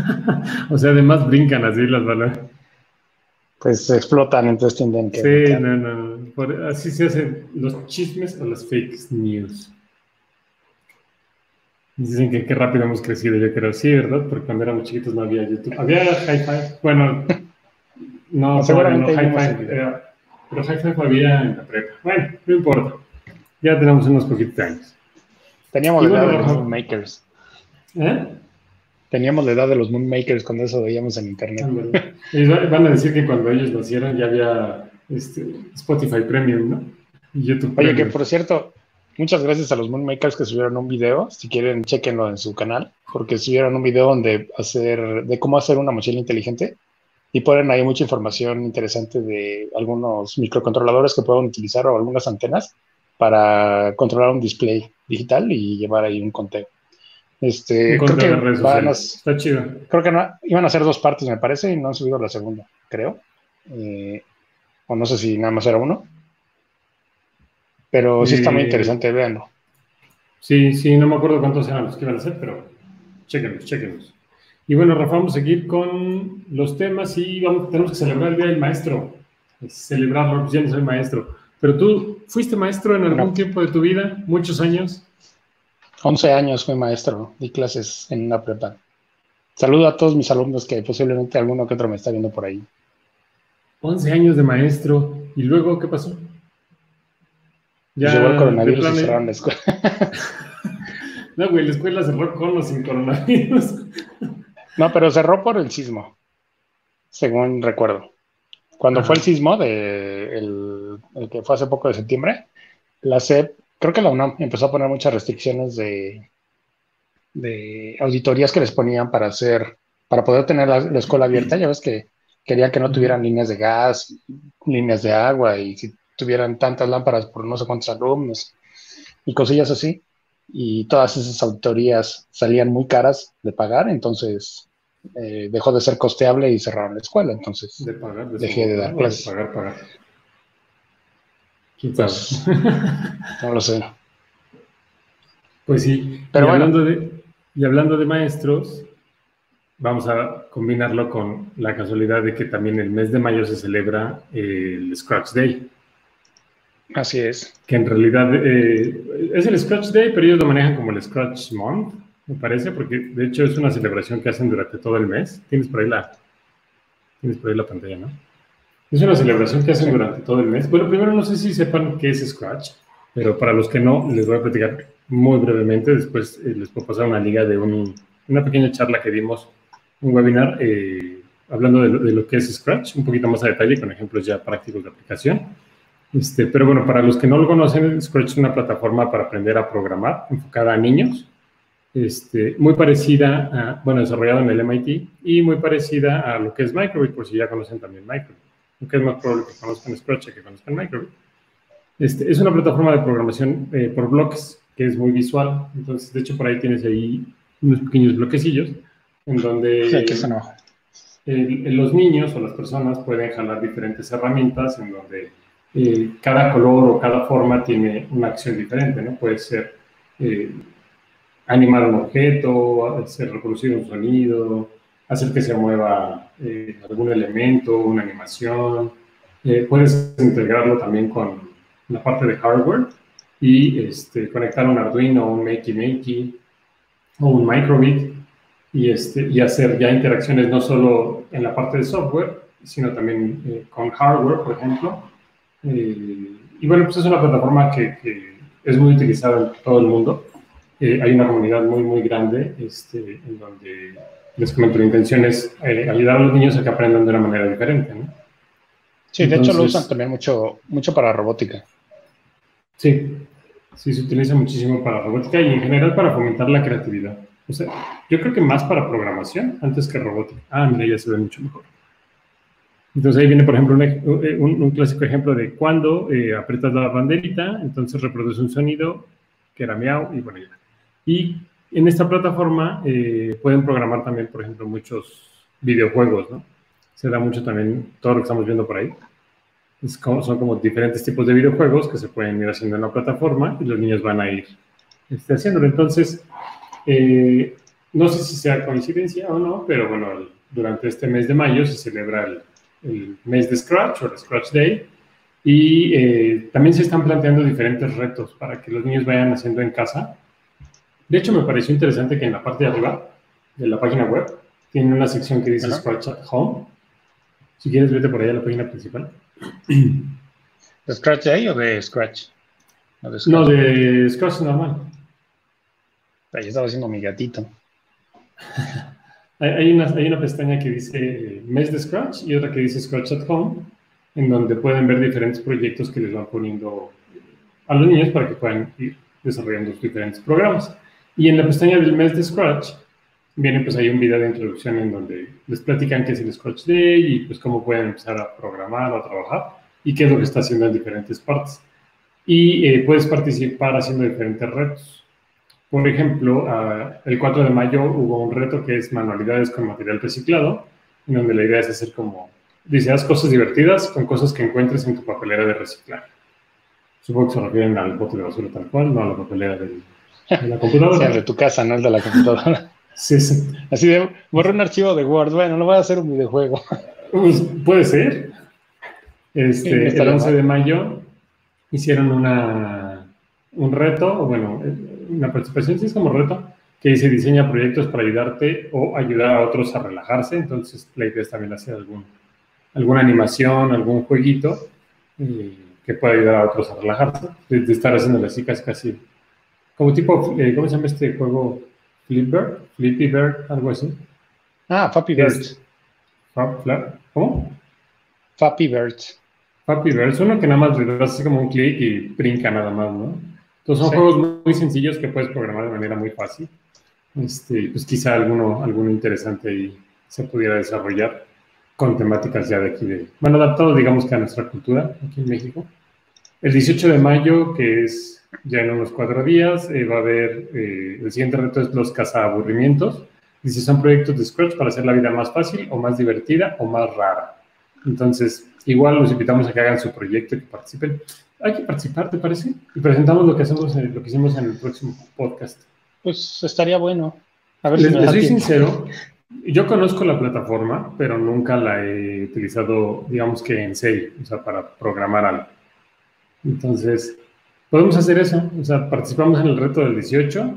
o sea, además brincan así las balas. Pues explotan, entonces tienden que. Sí, no, no. así se hacen los chismes o las fake news. Dicen que qué rápido hemos crecido, yo creo, sí, ¿verdad? Porque cuando éramos chiquitos no había YouTube. Había Hi-Fi, bueno, no, seguramente no, Hi-Fi, pero Hi-Fi había en la prepa. Bueno, no importa, ya tenemos unos poquitos años. Teníamos la edad de los Moonmakers. ¿Eh? Teníamos la edad de los Moonmakers cuando eso veíamos en internet. van a decir que cuando ellos nacieron ya había este, Spotify Premium, ¿no? Y YouTube Oye, que por cierto, Muchas gracias a los Moonmakers que subieron un video. Si quieren, chequenlo en su canal, porque subieron un video donde hacer, de cómo hacer una mochila inteligente y ponen ahí mucha información interesante de algunos microcontroladores que pueden utilizar o algunas antenas para controlar un display digital y llevar ahí un conteo. Este, creo que van a, Está chido. Creo que no, iban a ser dos partes, me parece, y no han subido la segunda, creo. Eh, o no sé si nada más era uno. Pero sí está muy interesante, véanlo. Sí, sí, no me acuerdo cuántos eran los que iban a hacer, pero chequenlos, chequenlos. Y bueno, Rafa, vamos a seguir con los temas y vamos, tenemos que celebrar el Día del Maestro. Celebrarlo, pues ya no soy maestro. Pero tú ¿fuiste maestro en algún tiempo de tu vida? ¿Muchos años? 11 años fui maestro, di clases en una prepa. Saludo a todos mis alumnos que posiblemente alguno que otro me está viendo por ahí. 11 años de maestro. ¿Y luego qué pasó? Ya Llegó el coronavirus y cerraron la escuela. no, güey, la escuela cerró con o sin coronavirus. no, pero cerró por el sismo, según recuerdo. Cuando fue el sismo de el, que fue hace poco de septiembre, la SEP, creo que la UNAM empezó a poner muchas restricciones de, de auditorías que les ponían para hacer, para poder tener la, la escuela abierta. Ya ves que querían que no tuvieran líneas de gas, líneas de agua y si tuvieran tantas lámparas por no sé cuántos alumnos y cosillas así. Y todas esas auditorías salían muy caras de pagar, entonces eh, dejó de ser costeable y cerraron la escuela. Entonces dejé de dar clases. Pagar, pagar. Pues, no lo sé. Pues sí. Pero y, hablando de, y hablando de maestros, vamos a combinarlo con la casualidad de que también el mes de mayo se celebra el Scratch Day. Así es. Que en realidad eh, es el Scratch Day, pero ellos lo manejan como el Scratch Month, me parece, porque de hecho es una celebración que hacen durante todo el mes. Tienes por ahí la, tienes por ahí la pantalla, ¿no? Es una celebración que hacen durante todo el mes. Bueno, primero no sé si sepan qué es Scratch, pero para los que no, les voy a platicar muy brevemente. Después eh, les puedo pasar una liga de una pequeña charla que dimos un webinar eh, hablando de lo, que es Scratch, un poquito más a detalle, con ejemplos ya prácticos de aplicación. Este, pero bueno, para los que no lo conocen, Scratch es una plataforma para aprender a programar enfocada a niños, este, muy parecida, a, bueno, desarrollada en el MIT y muy parecida a lo que es Microbit, por si ya conocen también Microbit, aunque es más probable que conozcan Scratch que conozcan Microbit. Este, es una plataforma de programación eh, por bloques que es muy visual, entonces de hecho por ahí tienes ahí unos pequeños bloquecillos en donde los niños o las personas pueden jalar diferentes herramientas en donde eh, cada color o cada forma tiene una acción diferente, ¿no? Puede ser eh, animar un objeto, hacer reproducir un sonido, hacer que se mueva eh, algún elemento, una animación. puedes integrarlo también con la parte de hardware y este, conectar un Arduino, un Makey Makey o un Microbit y, este, y hacer ya interacciones no solo en la parte de software, sino también eh, con hardware, por ejemplo. Eh, y bueno, pues es una plataforma que, que, es muy utilizada en todo el mundo. Eh, hay una comunidad muy, muy grande este, en donde, les comento, la intención es ayudar a los niños a que aprendan de una manera diferente. ¿no? Sí, de hecho lo usan también mucho, mucho para robótica. Sí, sí, se utiliza muchísimo para robótica y en general para fomentar la creatividad. O sea, yo creo que más para programación antes que robótica. Ah, mira, ya se ve mucho mejor. Entonces ahí viene, por ejemplo, un, clásico ejemplo de cuando eh, aprietas la banderita, entonces reproduce un sonido que era miau y bueno, ya. Y en esta plataforma eh, pueden programar también, por ejemplo, muchos videojuegos, ¿no? Se da mucho también todo lo que estamos viendo por ahí. son como diferentes tipos de videojuegos que se pueden ir haciendo en la plataforma y los niños van a ir este, haciéndolo. Entonces, eh, no sé si sea coincidencia o no, pero bueno, durante este mes de mayo se celebra el, mes de Scratch o el Scratch Day y eh, también se están planteando diferentes retos para que los niños vayan haciendo en casa. De hecho, me pareció interesante que en la parte de arriba de la página web tiene una sección que dice Scratch at Home. Si quieres, vete por ahí a la página principal. ¿De Scratch Day o de Scratch? No, de Scratch normal. Ahí estaba haciendo mi gatito. hay, una, hay una pestaña que dice eh, mes de Scratch y otra que dice Scratch at Home, en donde pueden ver diferentes proyectos que les van poniendo eh, a los niños para que puedan ir desarrollando sus diferentes programas. Y en la pestaña del mes de Scratch viene pues hay un video de introducción en donde les platican qué es el Scratch Day y pues cómo pueden empezar a programar o a trabajar y qué es lo que está haciendo en diferentes partes. Y eh, puedes participar haciendo diferentes retos. Por ejemplo, el 4 de mayo hubo un reto que es manualidades con material reciclado, en donde la idea es hacer como, dice, haz cosas divertidas con cosas que encuentres en tu papelera de reciclar. Supongo que se refieren al bote de basura tal cual, no a la papelera de la computadora. Sí, de tu casa, no el de la computadora. sí, sí. Así de, borré un archivo de Word, bueno, no voy a hacer un videojuego. Pues, puede ser. Este, el 11 de mayo hicieron una, un reto, o bueno, una participación, sí es como reto, que dice diseña proyectos para ayudarte o ayudar a otros a relajarse. Entonces, la idea es también hacer algún, alguna animación, algún jueguito eh, que pueda ayudar a otros a relajarse, de, estar haciéndole así casi, casi, como tipo, eh, ¿cómo se llama este juego? Flipper, Flippy Bird, algo así. Ah, Fappy Birds. ¿Cómo? Fappy Birds. Fappy Birds, uno que nada más le das como un clic y brinca nada más, ¿no? Entonces son juegos muy sencillos que puedes programar de manera muy fácil. Este, pues quizá alguno, alguno interesante ahí se pudiera desarrollar con temáticas ya de aquí de, bueno, adaptado digamos que a nuestra cultura aquí en México. El 18 de mayo, que es ya en unos cuatro días, eh, va a haber, eh, el siguiente reto es los cazaburrimientos. Dice, son proyectos de Scratch para hacer la vida más fácil o más divertida o más rara. Entonces, igual los invitamos a que hagan su proyecto y que participen. Hay que participar, ¿te parece? Y presentamos lo que hacemos, lo que hicimos en el próximo podcast. Pues estaría bueno. A ver les, soy sincero, yo conozco la plataforma, pero nunca la he utilizado, digamos que en serio, o sea, para programar algo. Entonces, podemos hacer eso, o sea, participamos en el reto del 18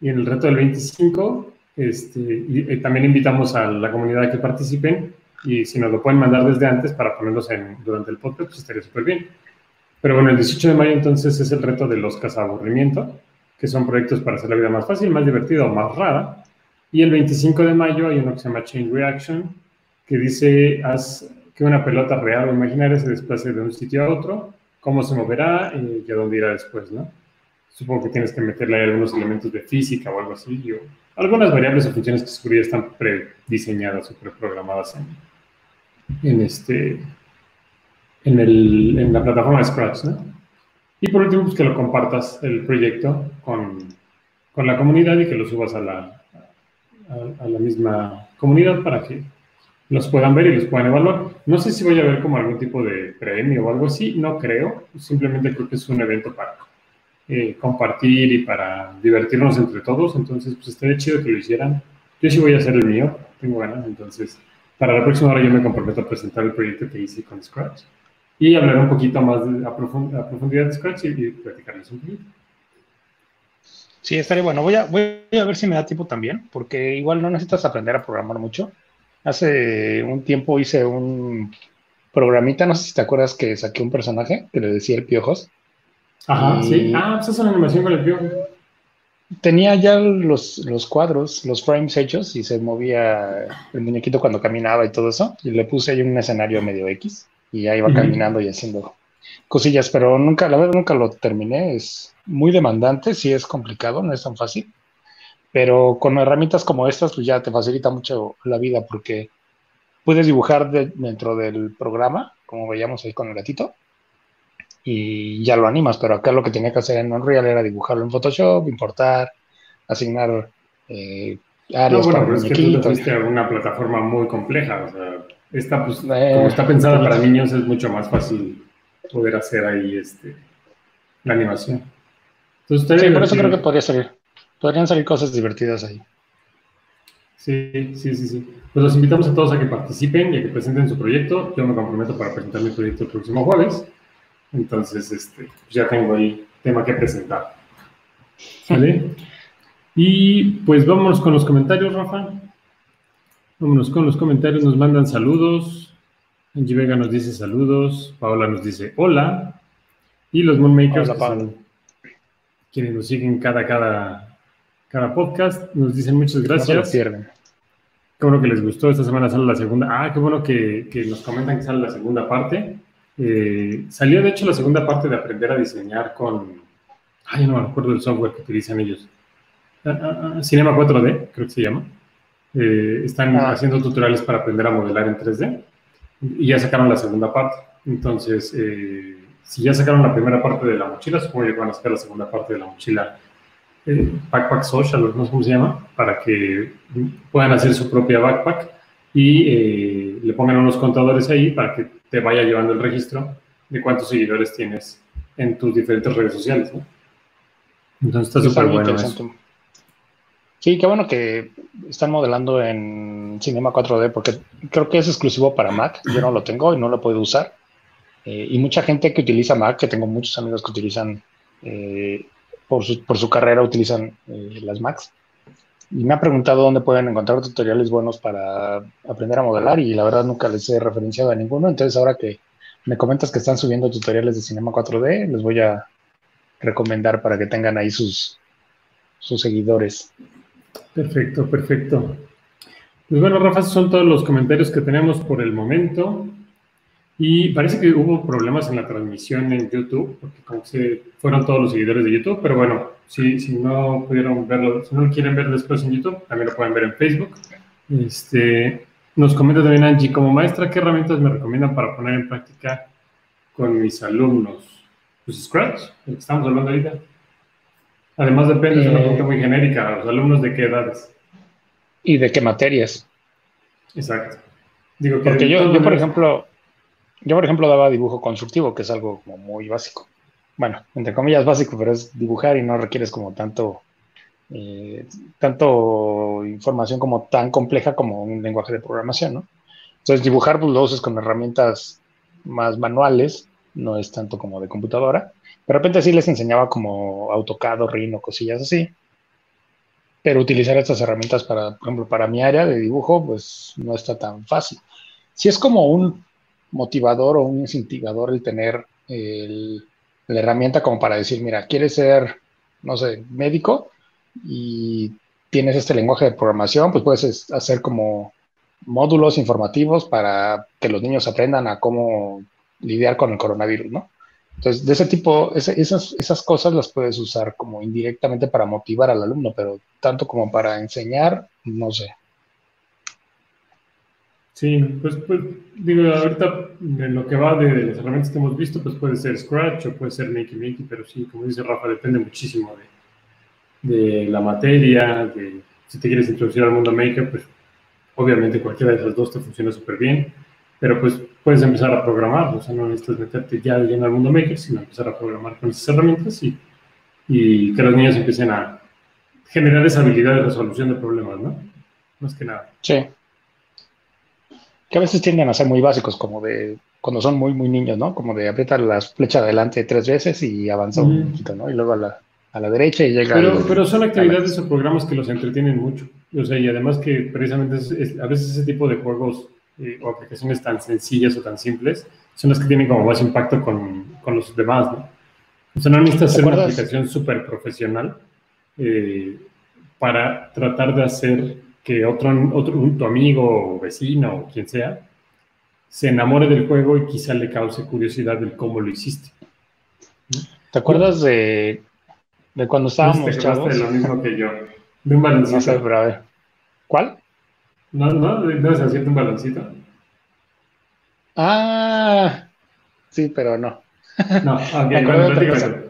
y en el reto del 25, este, y, también invitamos a la comunidad a que participen y si nos lo pueden mandar desde antes para ponerlos en, durante el podcast, pues estaría súper bien. Pero bueno, el 18 de mayo entonces es el reto de los cazaburrimiento, que son proyectos para hacer la vida más fácil, más divertida o más rara. Y el 25 de mayo hay uno que se llama Chain Reaction, que dice haz que una pelota real o imaginaria se desplace de un sitio a otro, cómo se moverá y a dónde irá después, ¿no? Supongo que tienes que meterle algunos elementos de física o algo así, o algunas variables o funciones que seguro ya están prediseñadas o preprogramadas en, en, este, en, el, en la plataforma de Scratch, ¿no? Y por último, pues que lo compartas el proyecto con, con la comunidad y que lo subas a la, a, la misma comunidad para que los puedan ver y los puedan evaluar. No sé si voy a ver como algún tipo de premio o algo así, no creo, simplemente creo que es un evento para eh, compartir y para divertirnos entre todos, entonces pues estaría chido que lo hicieran. Yo sí voy a hacer el mío, tengo ganas, entonces para la próxima hora yo me comprometo a presentar el proyecto que hice con Scratch y hablar un poquito más a, profundidad de Scratch y, platicarles un poquito. Sí, estaría bueno. Voy a, voy a ver si me da tiempo también, porque igual no necesitas aprender a programar mucho. Hace un tiempo hice un programita, no sé si te acuerdas que saqué un personaje que le decía el Piojos. Ajá, sí. Ah, pues es una animación con el Piojo tenía ya los, los, cuadros, los frames hechos y se movía el muñequito cuando caminaba y todo eso. Y le puse ahí un escenario medio X y ahí iba caminando y haciendo cosillas, pero nunca, la verdad, nunca lo terminé. Es muy demandante, sí es complicado, no es tan fácil. Pero con herramientas como estas, pues ya te facilita mucho la vida porque puedes dibujar dentro del programa, como veíamos ahí con el gatito, y ya lo animas, pero acá lo que tenía que hacer en Unreal era dibujarlo en Photoshop, importar, asignar eh, áreas no, bueno, pero es que tú fuiste a una plataforma muy compleja, o sea, esta, pues, eh, como está pensada para niños, es mucho más fácil poder hacer ahí este, la animación. Entonces, sí, por eso creo que podría salir. Podrían salir cosas divertidas ahí. Sí, sí, sí, sí. Pues los invitamos a todos a que participen y a que presenten su proyecto. Yo me comprometo para presentar mi proyecto el próximo jueves. Entonces, este, ya tengo ahí tema que presentar. ¿Vale? y pues vámonos con los comentarios, Rafa. Vámonos con los comentarios, nos mandan saludos. Angie Vega nos dice saludos. Paola nos dice hola. Y los Moonmakers, quienes nos siguen cada, cada, cada podcast, nos dicen muchas gracias. Qué bueno que les gustó. Esta semana sale la segunda. Ah, qué bueno que, que nos comentan que sale la segunda parte. Eh, salió de hecho la segunda parte de aprender a diseñar con, ay, no me acuerdo del software que utilizan ellos. Ah, ah, ah, Cinema 4D, creo que se llama. Eh, están haciendo tutoriales para aprender a modelar en 3D y ya sacaron la segunda parte. Entonces, eh, si ya sacaron la primera parte de la mochila, supongo que van a sacar la segunda parte de la mochila Backpack Social, no sé cómo se llama, para que puedan hacer su propia backpack y le pongan unos contadores ahí para que te vaya llevando el registro de cuántos seguidores tienes en tus diferentes redes sociales, ¿no? Entonces está súper bueno eso. Sí, qué bueno que están modelando en Cinema 4D porque creo que es exclusivo para Mac. Yo no lo tengo y no lo puedo usar. eh, y mucha gente que utiliza Mac, que tengo muchos amigos que utilizan, eh, por, su, por, su, carrera utilizan eh, las Macs. Y me ha preguntado dónde pueden encontrar tutoriales buenos para aprender a modelar y la verdad nunca les he referenciado a ninguno. Entonces ahora que me comentas que están subiendo tutoriales de Cinema 4D, les voy a recomendar para que tengan ahí sus, sus seguidores. Perfecto, perfecto. Pues bueno, Rafa, son todos los comentarios que tenemos por el momento. Y parece que hubo problemas en la transmisión en YouTube, porque como se fueron todos los seguidores de YouTube, pero bueno, si, si no pudieron verlo, si no lo quieren ver después en YouTube, también lo pueden ver en Facebook. Este, nos comenta también Angie, como maestra, ¿qué herramientas me recomiendan para poner en práctica con mis alumnos? Pues Scratch, el que estamos hablando ahorita. Además depende, de una pregunta muy genérica, ¿los alumnos de qué edades? ¿Y de qué materias? Exacto. Digo que Porque yo, yo, por ejemplo, yo, por ejemplo, daba dibujo constructivo, que es algo como muy básico. Bueno, entre comillas básico, pero es dibujar y no requieres como tanto, eh, tanto información como tan compleja como un lenguaje de programación, ¿no? Entonces, dibujar pues, lo usas con herramientas más manuales, no es tanto como de computadora. De repente sí les enseñaba como AutoCAD Rhino, cosillas así. Pero utilizar estas herramientas para, por ejemplo, para mi área de dibujo, pues no está tan fácil. Si es como un motivador o un incentivador el tener la herramienta como para decir, mira, quieres ser, no sé, médico y tienes este lenguaje de programación, pues puedes hacer como módulos informativos para que los niños aprendan a cómo lidiar con el coronavirus, ¿no? Entonces, de ese tipo, esas, esas cosas las puedes usar como indirectamente para motivar al alumno, pero tanto como para enseñar, no sé. Sí, pues, pues, digo, ahorita en lo que va de, las herramientas que hemos visto, pues puede ser Scratch o puede ser Makey Makey, pero sí, como dice Rafa, depende muchísimo de, de la materia, de si te quieres introducir al mundo Maker, pues obviamente cualquiera de esas dos te funciona súper bien, pero pues puedes empezar a programar, o sea, no necesitas meterte ya lleno al mundo Maker, sino empezar a programar con esas herramientas y, y que los niños empiecen a generar esa habilidad de resolución de problemas, ¿no? Más que nada. Sí que a veces tienden a ser muy básicos, como de cuando son muy, muy niños, ¿no? Como de apretar la flecha adelante tres veces y avanza un poquito, ¿no? Y luego a la, a la derecha y llega. Pero, pero son actividades o programas que los entretienen mucho. O sea, y además que precisamente a veces ese tipo de juegos eh, o aplicaciones tan sencillas o tan simples son las que tienen como más impacto con, con los demás, ¿no? O sea, no necesitas hacer una aplicación súper profesional eh, para tratar de hacer que otro, otro tu amigo o vecino o quien sea se enamore del juego y quizá le cause curiosidad del cómo lo hiciste. ¿Te acuerdas de, de cuando estábamos chavos? De lo mismo que yo. De un baloncito. No sé, pero a ver. ¿Cuál? No, no, debes hacerte un baloncito. Ah, sí, pero no. No, ok, bueno,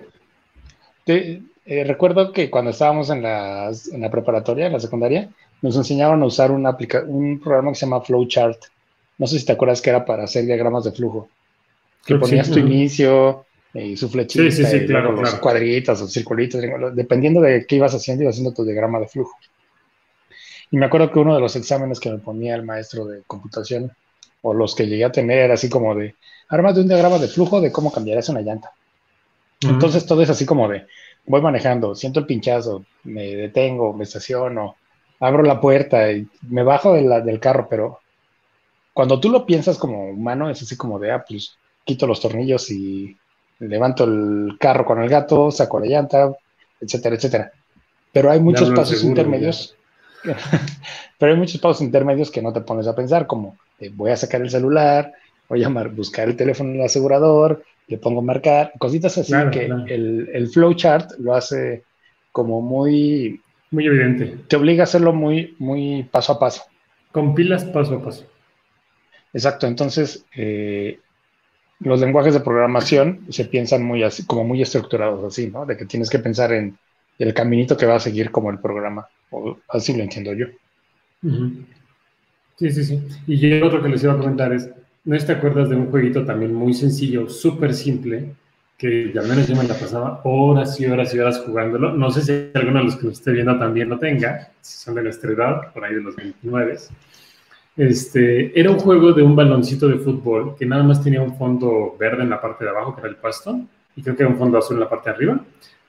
eh, recuerdo que cuando estábamos en la, en la preparatoria, en la secundaria, nos enseñaron a usar un, un programa que se llama Flowchart. No sé si te acuerdas que era para hacer diagramas de flujo. Que ponías tu inicio y su flechita, y los cuadritos o circulitos, dependiendo de qué ibas haciendo, ibas haciendo tu diagrama de flujo. Y me acuerdo que uno de los exámenes que me ponía el maestro de computación, o los que llegué a tener, era así como de, armas de un diagrama de flujo de cómo cambiarías una llanta. Entonces todo es así como de, voy manejando, siento el pinchazo, me detengo, me estaciono, abro la puerta y me bajo del carro, pero cuando tú lo piensas como humano, es así como de, ah, pues quito los tornillos y levanto el carro con el gato, saco la llanta, etcétera, etcétera. Pero hay muchos pasos intermedios. pero hay muchos pasos intermedios que no te pones a pensar, como voy a sacar el celular, voy a buscar el teléfono del asegurador, le pongo marcar, cositas así que El, el flowchart lo hace como muy muy evidente. Te obliga a hacerlo muy, muy paso a paso. Con pilas paso a paso. Exacto. Entonces, eh, los lenguajes de programación se piensan muy así, como muy estructurados así, ¿no? De que tienes que pensar en el caminito que va a seguir como el programa. O así lo entiendo yo. Sí, sí, sí. Y yo otro que les iba a comentar es, ¿no te acuerdas de un jueguito también muy sencillo, súper simple, que ya menos yo me la pasaba horas y horas y horas jugándolo. No sé si alguno de los que nos esté viendo también lo tenga, si son de nuestra edad, por ahí de los 29. Este, era un juego de un baloncito de fútbol que nada más tenía un fondo verde en la parte de abajo, que era el pasto, y creo que era un fondo azul en la parte de arriba.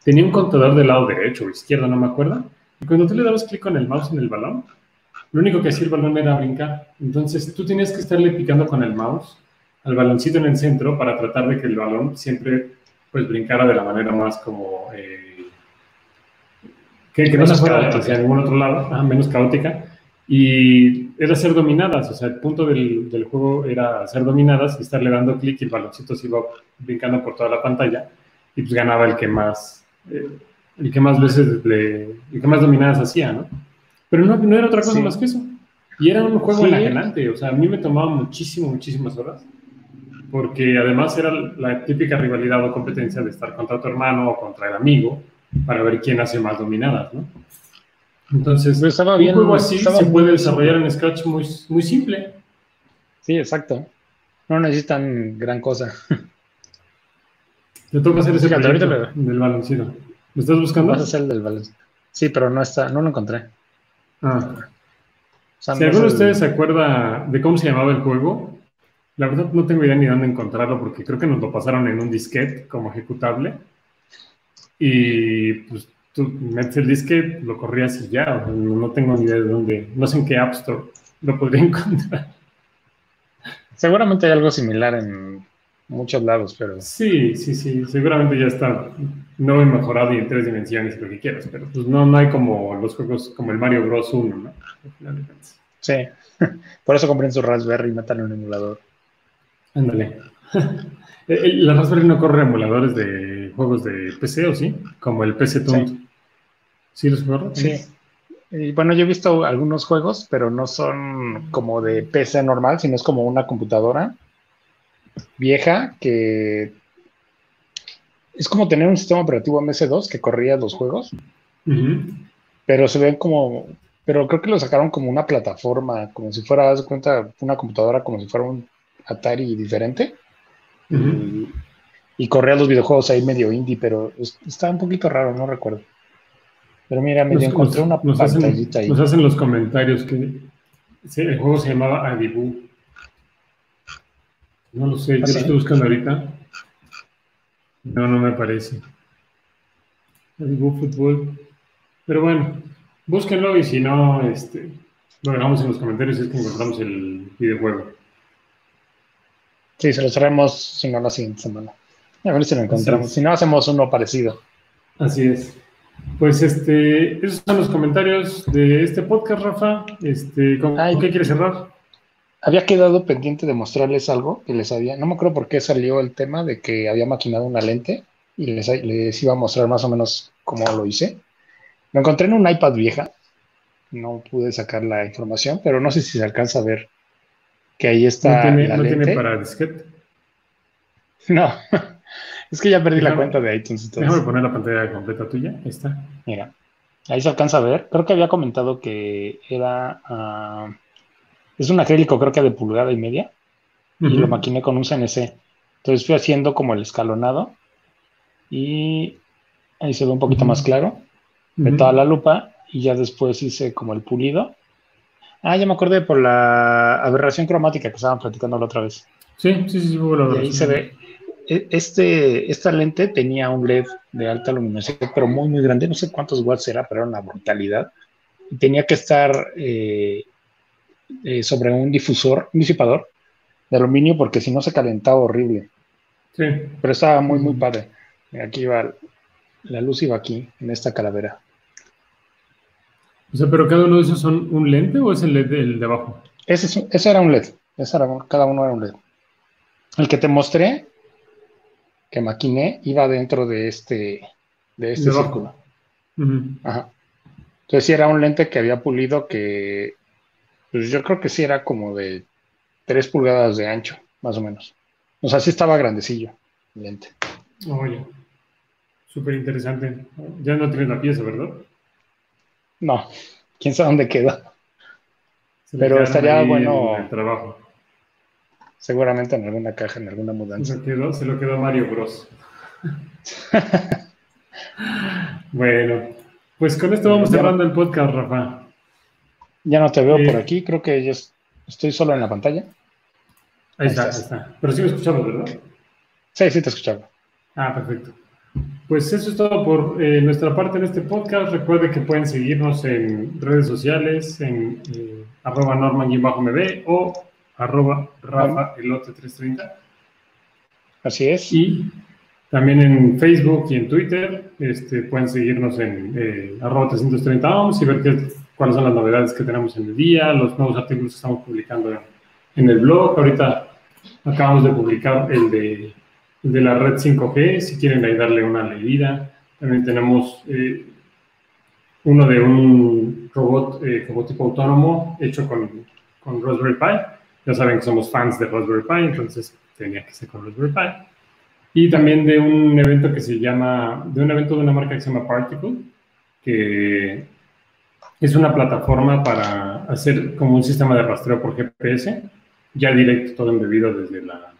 Tenía un contador del lado derecho o izquierdo, no me acuerdo. Y cuando tú le dabas clic con el mouse en el balón, lo único que hacía el balón era brincar. Entonces tú tenías que estarle picando con el mouse al baloncito en el centro para tratar de que el balón siempre pues brincara de la manera más como... Eh, que, no se fuera hacia ningún otro lado, menos caótica. Y era ser dominadas, o sea, el punto del, del juego era ser dominadas y estarle dando clic y el baloncito se iba brincando por toda la pantalla y pues ganaba el que más, eh, el que más veces le, el que más dominadas hacía, ¿no? Pero no, no era otra cosa más que eso. Y era un juego enajenante, o sea, a mí me tomaba muchísimo, muchísimas horas, porque además era la típica rivalidad o competencia de estar contra tu hermano o contra el amigo para ver quién hace más dominadas, ¿no? Entonces, estaba bien, un juego así se puede desarrollar en Scratch muy, muy simple. Sí, exacto. No necesitan gran cosa. Te toca hacer ese proyecto del baloncito. ¿Lo estás buscando? Vas a hacer el del baloncito. Sí, pero no está, no lo encontré. Ah. si alguno de ustedes se acuerda de cómo se llamaba el juego, la verdad no tengo idea ni dónde encontrarlo porque creo que nos lo pasaron en un disquete como ejecutable. Y pues tú metes el disquete, lo corrías y ya. no tengo ni idea de dónde, no sé en qué App Store lo podría encontrar. Seguramente hay algo similar en muchos lados, pero... Sí, sí, sí, seguramente ya está no he mejorado y en tres dimensiones lo que quieras, pero pues no, no hay como los juegos como el Mario Bros. 1, ¿no? Sí, por eso compré en su Raspberry y metan un emulador. Ándale. Eh, eh, ¿La Raspberry no corre emuladores de juegos de PC o sí? Como el PC Tunt. Sí. ¿Sí los corre? Sí. Y bueno, yo he visto algunos juegos, pero no son como de PC normal, sino es como una computadora vieja que es como tener un sistema operativo MS2 que corría los juegos, pero se ven como, pero creo que lo sacaron como una plataforma, como si fuera, haz cuenta, una computadora como si fuera un Atari diferente. y, corría los videojuegos ahí medio indie, pero está un poquito raro, no recuerdo. Pero mira, me encontré una pantallita ahí. Nos hacen los comentarios que el juego se llamaba Adibu. No lo sé, yo lo ¿Ah, estoy buscando ahorita. No, no me parece. Adibu Fútbol. Pero bueno, búsquenlo y si no, este, lo dejamos en los comentarios si es que encontramos el videojuego. Sí, se lo traemos, si no, la siguiente semana. A ver si lo encontramos. Si no, hacemos uno parecido. Así es. Pues este, esos son los comentarios de este podcast, Rafa. Este, ¿con, qué quieres cerrar? Había quedado pendiente de mostrarles algo que les había, no me acuerdo por qué salió el tema de que había maquinado una lente y les, les iba a mostrar más o menos cómo lo hice. Lo encontré en un iPad vieja, no pude sacar la información, pero no sé si se alcanza a ver que ahí está. ¿No tiene, la ¿no tiene para disquete? No, es que ya perdí la cuenta de iTunes. Déjame poner la pantalla completa tuya. Ahí está. Mira, ahí se alcanza a ver. Creo que había comentado que era. Uh, es un acrílico, creo que de pulgada y media. Y lo maquiné con un CNC. Entonces fui haciendo como el escalonado. Y ahí se ve un poquito más claro. De toda la lupa. Y ya después hice como el pulido. Ah, ya me acordé por la aberración cromática que estaban platicando la otra vez. Sí, sí, sí. y ahí se ve. E, este, esta lente tenía un LED de alta luminosidad, pero muy, muy grande. No sé cuántos watts era, pero era una brutalidad. Tenía que estar eh, eh, sobre un difusor, un disipador de aluminio, porque si no se calentaba horrible. Sí. Pero estaba muy, muy padre. Aquí iba, la luz iba aquí, en esta calavera. O sea, pero cada uno de esos son un lente o es el LED del de abajo? Ese, ese era un LED. Ese era, cada uno era un LED. El que te mostré, que maquiné, iba dentro de este, de este círculo. Ajá. Entonces sí era un lente que había pulido que pues yo creo que sí era como de 3 pulgadas de ancho, más o menos. O sea, sí estaba grandecillo el lente. Oye, súper interesante. Ya no tienes la pieza, ¿verdad? No, quién sabe dónde queda. Pero estaría bueno. El trabajo. Seguramente en alguna caja, en alguna mudanza. Se, quedó, se lo quedó Mario Bros. bueno, pues con esto vamos cerrando el podcast, Rafa. Ya no te veo por aquí, creo que ellos Estoy solo en la pantalla. Ahí, está, ahí está. Pero sí me escuchamos, ¿verdad? Sí, sí te escuchaba. Ah, perfecto. Pues eso es todo por eh, nuestra parte en este podcast. Recuerden que pueden seguirnos en redes sociales, en eh, arroba norman-mb o arroba rafa elote 330. Así es. Y también en Facebook y en Twitter este, pueden seguirnos en eh, arroba 330 ohms y ver qué, cuáles son las novedades que tenemos en el día, los nuevos artículos que estamos publicando en, el blog. Ahorita acabamos de publicar el de, de, la red 5G, si quieren ahí darle una leída. También tenemos eh, uno de un robot eh, como tipo autónomo hecho con, con Raspberry Pi. Ya saben que somos fans de Raspberry Pi, entonces tenía que ser con Raspberry Pi. Y también de un evento que se llama, de un evento de una marca que se llama Particle, que es una plataforma para hacer como un sistema de rastreo por GPS, ya directo, todo embebido desde, la,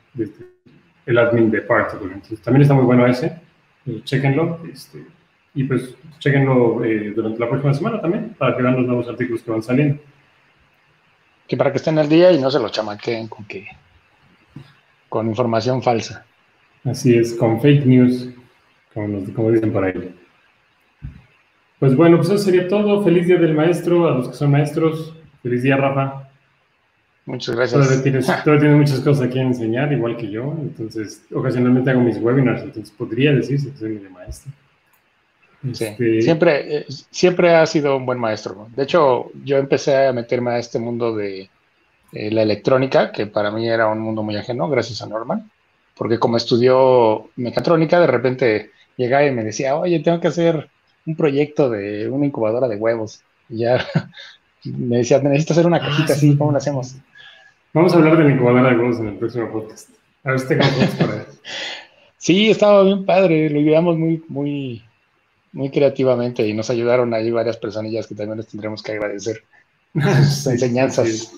el admin de Particle. Entonces, también está muy bueno ese, eh, chequenlo. Este, y pues chequenlo eh, durante la próxima semana también, para que vean los nuevos artículos que van saliendo. Que para que estén al día y no se lo chamaqueen con que con información falsa. Así es, con fake news, como, como dicen por ahí. Pues bueno, pues eso sería todo. Feliz Día del Maestro a los que son maestros. Feliz día, Rafa. Muchas gracias. Todavía tienes, muchas cosas aquí a enseñar, igual que yo. Entonces, ocasionalmente hago mis webinars, entonces podría decirse que soy mi maestro. Sí. Este, siempre, eh, siempre ha sido un buen maestro. De hecho, yo empecé a meterme a este mundo de eh, la electrónica, que para mí era un mundo muy ajeno, gracias a Norman, porque como estudió mecatrónica, de repente llegaba y me decía, oye, tengo que hacer un proyecto de una incubadora de huevos. Y ya me decía, necesito hacer una cajita ah, así, ¿cómo lo hacemos? Vamos a hablar de la incubadora de huevos en el próximo podcast. A ver si tengo para Sí, estaba bien padre, lo llevamos muy, muy, muy creativamente y nos ayudaron ahí varias personillas que también les tendremos que agradecer sus enseñanzas.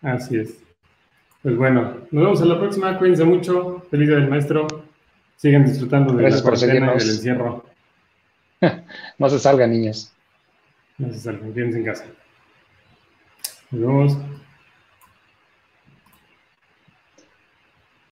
Así es. Pues bueno, nos vemos en la próxima. Cuídense mucho. Feliz día del maestro. Sigan disfrutando de Gracias la por seguirnos. del encierro. no se salgan, niños. No se salgan, quédense en casa. Nos vemos.